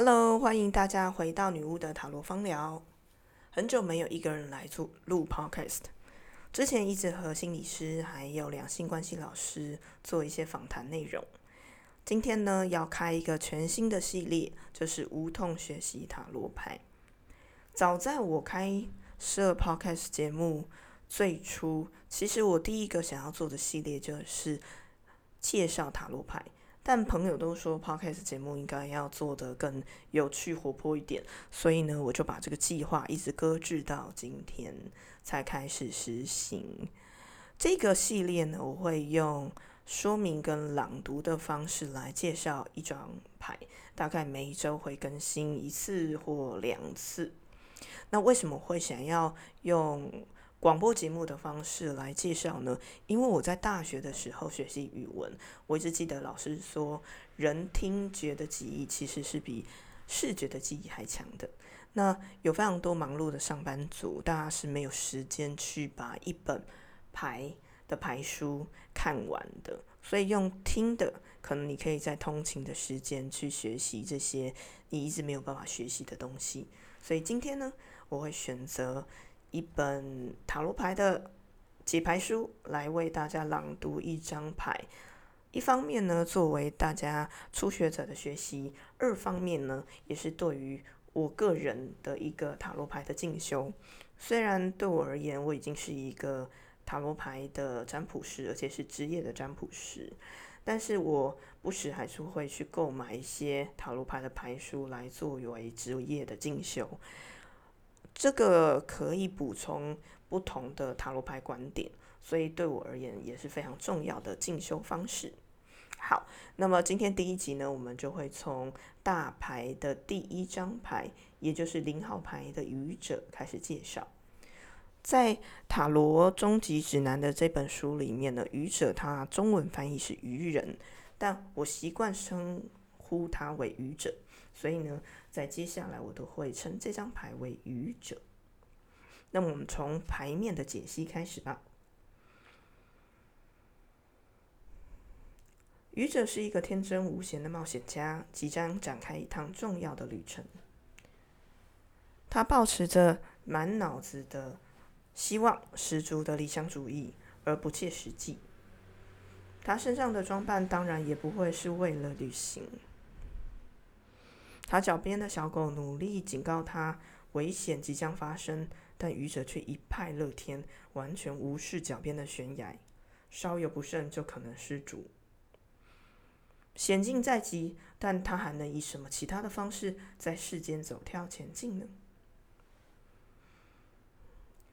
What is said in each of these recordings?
Hello，欢迎大家回到女巫的塔罗芳疗。很久没有一个人来做录 Podcast，之前一直和心理师还有两性关系老师做一些访谈内容。今天呢，要开一个全新的系列，就是无痛学习塔罗牌。早在我开设 Podcast 节目最初，其实我第一个想要做的系列就是介绍塔罗牌。但朋友都说 podcast 节目应该要做得更有趣活泼一点，所以呢，我就把这个计划一直搁置到今天才开始实行。这个系列呢，我会用说明跟朗读的方式来介绍一张牌，大概每一周会更新一次或两次。那为什么会想要用？广播节目的方式来介绍呢？因为我在大学的时候学习语文，我一直记得老师说，人听觉的记忆其实是比视觉的记忆还强的。那有非常多忙碌的上班族，大家是没有时间去把一本牌的牌书看完的，所以用听的，可能你可以在通勤的时间去学习这些你一直没有办法学习的东西。所以今天呢，我会选择。一本塔罗牌的解牌书，来为大家朗读一张牌。一方面呢，作为大家初学者的学习；二方面呢，也是对于我个人的一个塔罗牌的进修。虽然对我而言，我已经是一个塔罗牌的占卜师，而且是职业的占卜师，但是我不时还是会去购买一些塔罗牌的牌书来作为职业的进修。这个可以补充不同的塔罗牌观点，所以对我而言也是非常重要的进修方式。好，那么今天第一集呢，我们就会从大牌的第一张牌，也就是零号牌的愚者开始介绍。在塔罗终极指南的这本书里面呢，愚者它中文翻译是愚人，但我习惯称呼他为愚者。所以呢，在接下来我都会称这张牌为愚者。那么我们从牌面的解析开始吧。愚者是一个天真无邪的冒险家，即将展开一趟重要的旅程。他保持着满脑子的希望，十足的理想主义，而不切实际。他身上的装扮当然也不会是为了旅行。他脚边的小狗努力警告他，危险即将发生，但愚者却一派乐天，完全无视脚边的悬崖，稍有不慎就可能失足。险境在即，但他还能以什么其他的方式在世间走跳前进呢？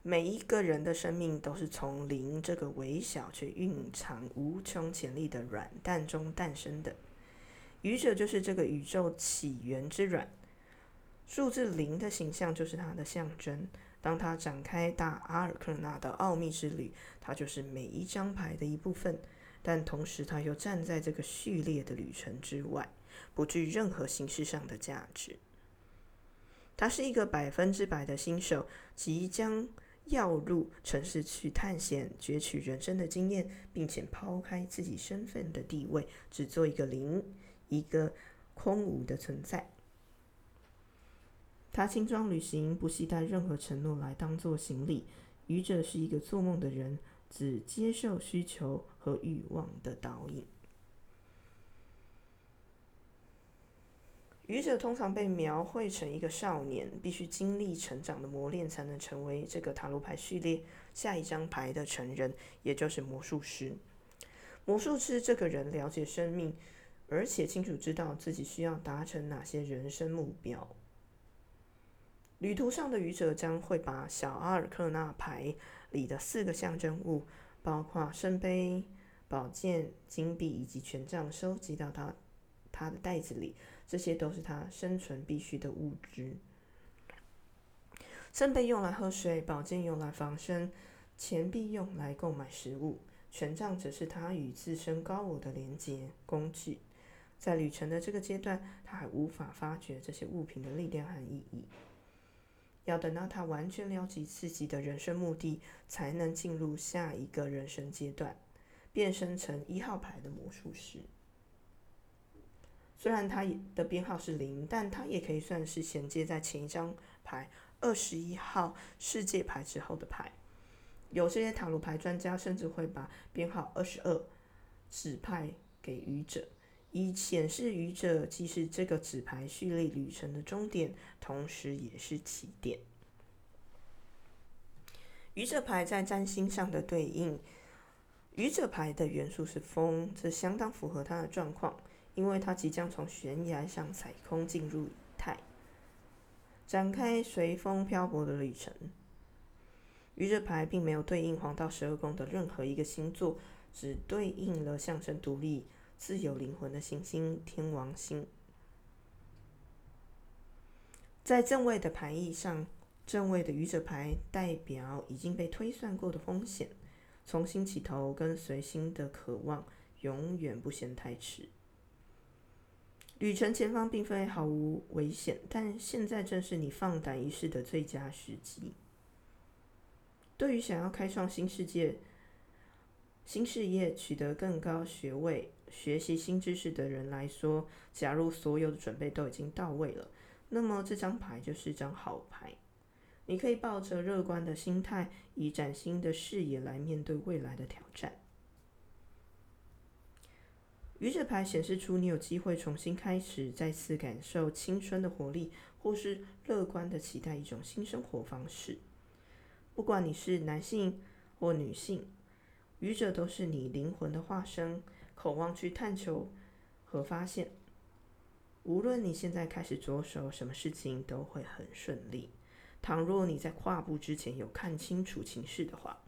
每一个人的生命都是从零这个微小却蕴藏无穷潜力的软蛋中诞生的。愚者就是这个宇宙起源之卵，数字零的形象就是它的象征。当他展开大阿尔克纳的奥秘之旅，它就是每一张牌的一部分。但同时，他又站在这个序列的旅程之外，不具任何形式上的价值。他是一个百分之百的新手，即将要入城市去探险、攫取人生的经验，并且抛开自己身份的地位，只做一个零。一个空无的存在。他轻装旅行，不携带任何承诺来当做行李。愚者是一个做梦的人，只接受需求和欲望的导引。愚者通常被描绘成一个少年，必须经历成长的磨练，才能成为这个塔罗牌序列下一张牌的成人，也就是魔术师。魔术师这个人了解生命。而且清楚知道自己需要达成哪些人生目标。旅途上的愚者将会把小阿尔克纳牌里的四个象征物，包括圣杯、宝剑、金币以及权杖，收集到他他的袋子里。这些都是他生存必须的物质。圣杯用来喝水，宝剑用来防身，钱币用来购买食物，权杖则是他与自身高我的连接工具。在旅程的这个阶段，他还无法发掘这些物品的力量和意义。要等到他完全了解自己的人生目的，才能进入下一个人生阶段，变身成一号牌的魔术师。虽然他的编号是零，但他也可以算是衔接在前一张牌二十一号世界牌之后的牌。有些塔罗牌专家甚至会把编号二十二指派给愚者，以显示愚者既是这个纸牌序列旅程的终点，同时也是起点。愚者牌在占星上的对应，愚者牌的元素是风，这相当符合它的状况，因为它即将从悬崖上踩空进入以太，展开随风漂泊的旅程。愚者牌并没有对应黄道十二宫的任何一个星座，只对应了象征独立、自由灵魂的行星天王星。在正位的牌意上。正位的愚者牌代表已经被推算过的风险，重新起头，跟随新的渴望，永远不嫌太迟。旅程前方并非毫无危险，但现在正是你放胆一试的最佳时机。对于想要开创新世界、新事业、取得更高学位、学习新知识的人来说，假如所有的准备都已经到位了，那么这张牌就是张好牌。你可以抱着乐观的心态，以崭新的视野来面对未来的挑战。愚者牌显示出你有机会重新开始，再次感受青春的活力，或是乐观的期待一种新生活方式。不管你是男性或女性，愚者都是你灵魂的化身，渴望去探求和发现。无论你现在开始着手什么事情，都会很顺利。倘若你在跨步之前有看清楚情势的话，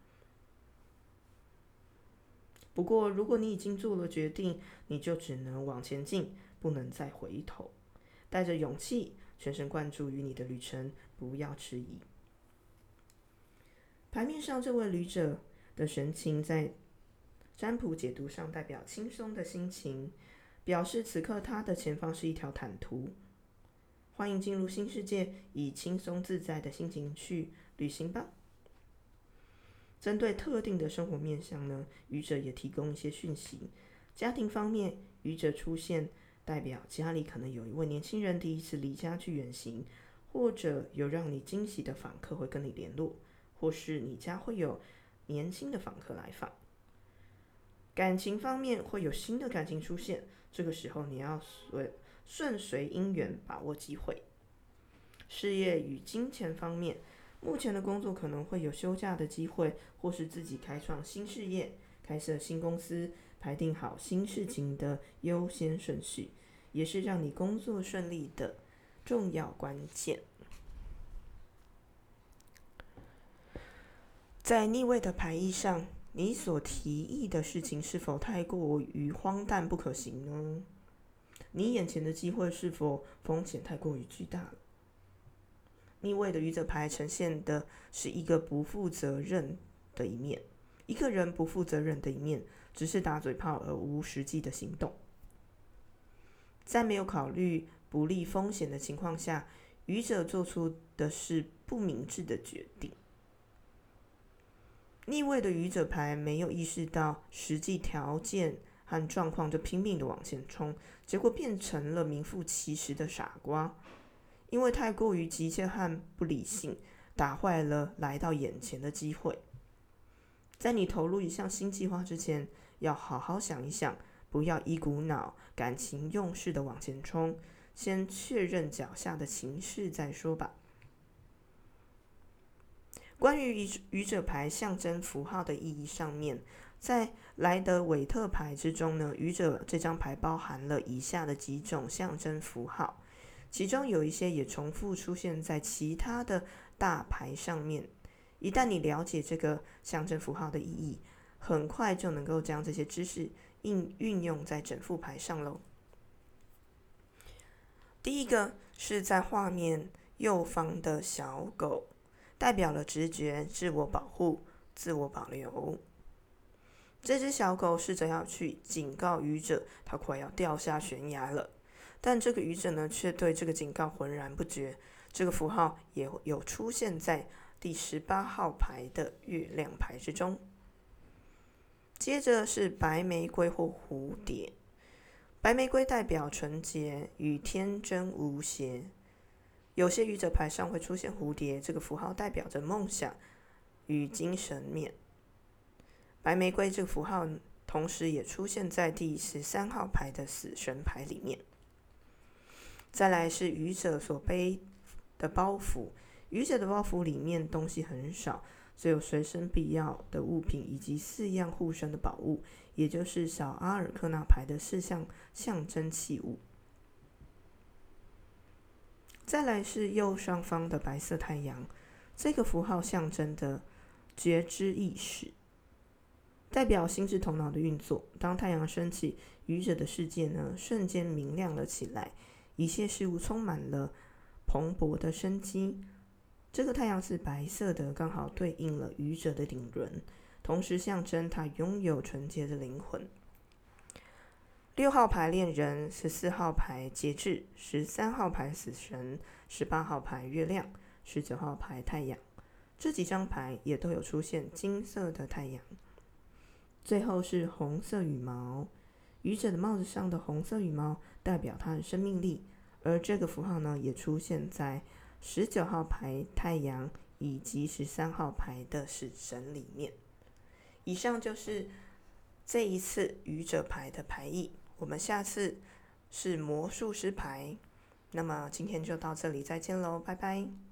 不过如果你已经做了决定，你就只能往前进，不能再回头。带着勇气，全神贯注于你的旅程，不要迟疑。牌面上这位旅者的神情，在占卜解读上代表轻松的心情，表示此刻他的前方是一条坦途。欢迎进入新世界，以轻松自在的心情去旅行吧。针对特定的生活面向呢，愚者也提供一些讯息。家庭方面，愚者出现代表家里可能有一位年轻人第一次离家去远行，或者有让你惊喜的访客会跟你联络，或是你家会有年轻的访客来访。感情方面会有新的感情出现，这个时候你要随。顺随因缘，把握机会。事业与金钱方面，目前的工作可能会有休假的机会，或是自己开创新事业、开设新公司，排定好新事情的优先顺序，也是让你工作顺利的重要关键。在逆位的牌意上，你所提议的事情是否太过于荒诞不可行呢？你眼前的机会是否风险太过于巨大了？逆位的愚者牌呈现的是一个不负责任的一面，一个人不负责任的一面，只是打嘴炮而无实际的行动。在没有考虑不利风险的情况下，愚者做出的是不明智的决定。逆位的愚者牌没有意识到实际条件。和状况就拼命的往前冲，结果变成了名副其实的傻瓜，因为太过于急切和不理性，打坏了来到眼前的机会。在你投入一项新计划之前，要好好想一想，不要一股脑、感情用事的往前冲，先确认脚下的情势再说吧。关于愚愚者牌象征符号的意义上面。在莱德韦特牌之中呢，愚者这张牌包含了以下的几种象征符号，其中有一些也重复出现在其他的大牌上面。一旦你了解这个象征符号的意义，很快就能够将这些知识应运用在整副牌上喽。第一个是在画面右方的小狗，代表了直觉、自我保护、自我保留。这只小狗试着要去警告愚者，它快要掉下悬崖了。但这个愚者呢，却对这个警告浑然不觉。这个符号也有出现在第十八号牌的月亮牌之中。接着是白玫瑰或蝴蝶，白玫瑰代表纯洁与天真无邪。有些愚者牌上会出现蝴蝶，这个符号代表着梦想与精神面。白玫瑰这个符号同时也出现在第十三号牌的死神牌里面。再来是愚者所背的包袱，愚者的包袱里面东西很少，只有随身必要的物品以及四样护身的宝物，也就是小阿尔克纳牌的四项象征器物。再来是右上方的白色太阳，这个符号象征的觉知意识，代表心智头脑的运作。当太阳升起，愚者的世界呢瞬间明亮了起来，一切事物充满了蓬勃的生机。这个太阳是白色的，刚好对应了愚者的顶轮，同时象征他拥有纯洁的灵魂。六号牌恋人，十四号牌节制，十三号牌死神，十八号牌月亮，十九号牌太阳。这几张牌也都有出现金色的太阳。最后是红色羽毛，愚者的帽子上的红色羽毛代表他的生命力，而这个符号呢也出现在十九号牌太阳以及十三号牌的死神里面。以上就是这一次愚者牌的牌意。我们下次是魔术师牌，那么今天就到这里，再见喽，拜拜。